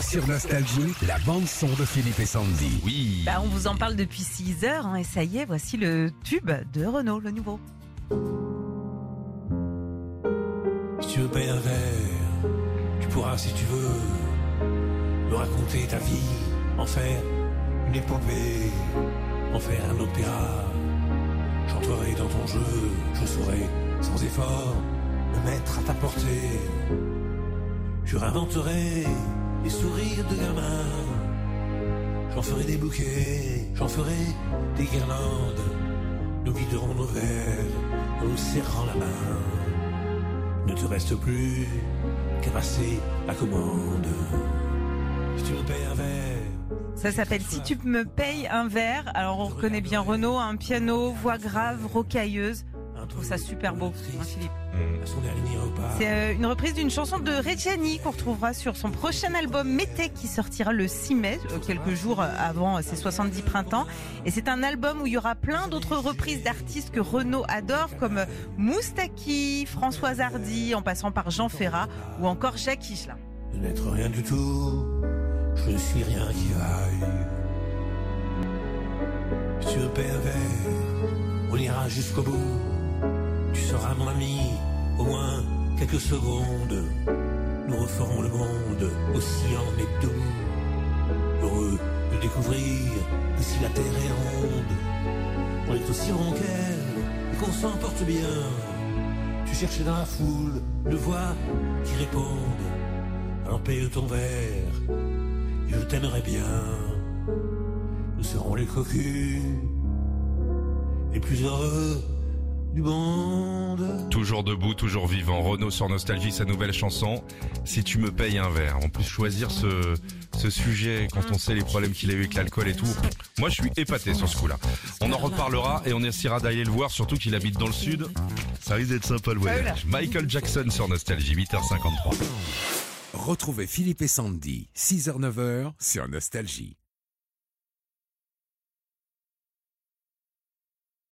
Sur Nostalgie, la bande-son de Philippe et Sandy. Oui. Bah, on vous en parle depuis 6 heures hein, et ça y est, voici le tube de Renault, le nouveau. Si tu veux payer un verre, tu pourras, si tu veux, me raconter ta vie, en faire une épopée, en faire un opéra. J'entrerai dans ton jeu, je saurai, sans effort, me mettre à ta portée. Je réinventerai les sourires de gamin. J'en ferai des bouquets, j'en ferai des guirlandes. Nous viderons nos verres en nous serrant la main. Ne te reste plus qu'à passer la commande. Si tu me payes un verre, Ça s'appelle Si tu me payes un verre. Alors on reconnaît bien Renault, un piano, voix grave, rocailleuse. Je trouve ça super beau, hein, Philippe. Repas. C'est euh, une reprise d'une chanson de Reggiani qu'on retrouvera sur son prochain album Mété qui sortira le 6 mai, euh, quelques jours avant ses 70 printemps. Et c'est un album où il y aura plein d'autres reprises d'artistes que Renaud adore comme Moustaki, Françoise Hardy, en passant par Jean Ferrat ou encore Jacques Higelin. De n'être rien du tout, je ne suis rien qui vaille. Un verre, on ira jusqu'au bout. Tu seras mon ami, au moins quelques secondes. Nous referons le monde oscillant mais doux. Heureux de découvrir que si la terre est ronde, on est aussi rond qu'elle et qu'on s'en porte bien. Tu cherchais dans la foule une voix qui réponde. Alors paye ton verre, et je t'aimerai bien. Nous serons les cocus, les plus heureux du monde. Toujours debout, toujours vivant. Renault sur Nostalgie, sa nouvelle chanson. Si tu me payes un verre. En plus, choisir ce, ce sujet quand on sait les problèmes qu'il a eu avec l'alcool et tout. Moi, je suis épaté sur ce coup-là. On en reparlera et on essaiera d'aller le voir, surtout qu'il habite dans le sud. Ça risque d'être sympa le voyage. Michael Jackson sur Nostalgie, 8h53. Retrouvez Philippe et Sandy, 6h-9h sur Nostalgie.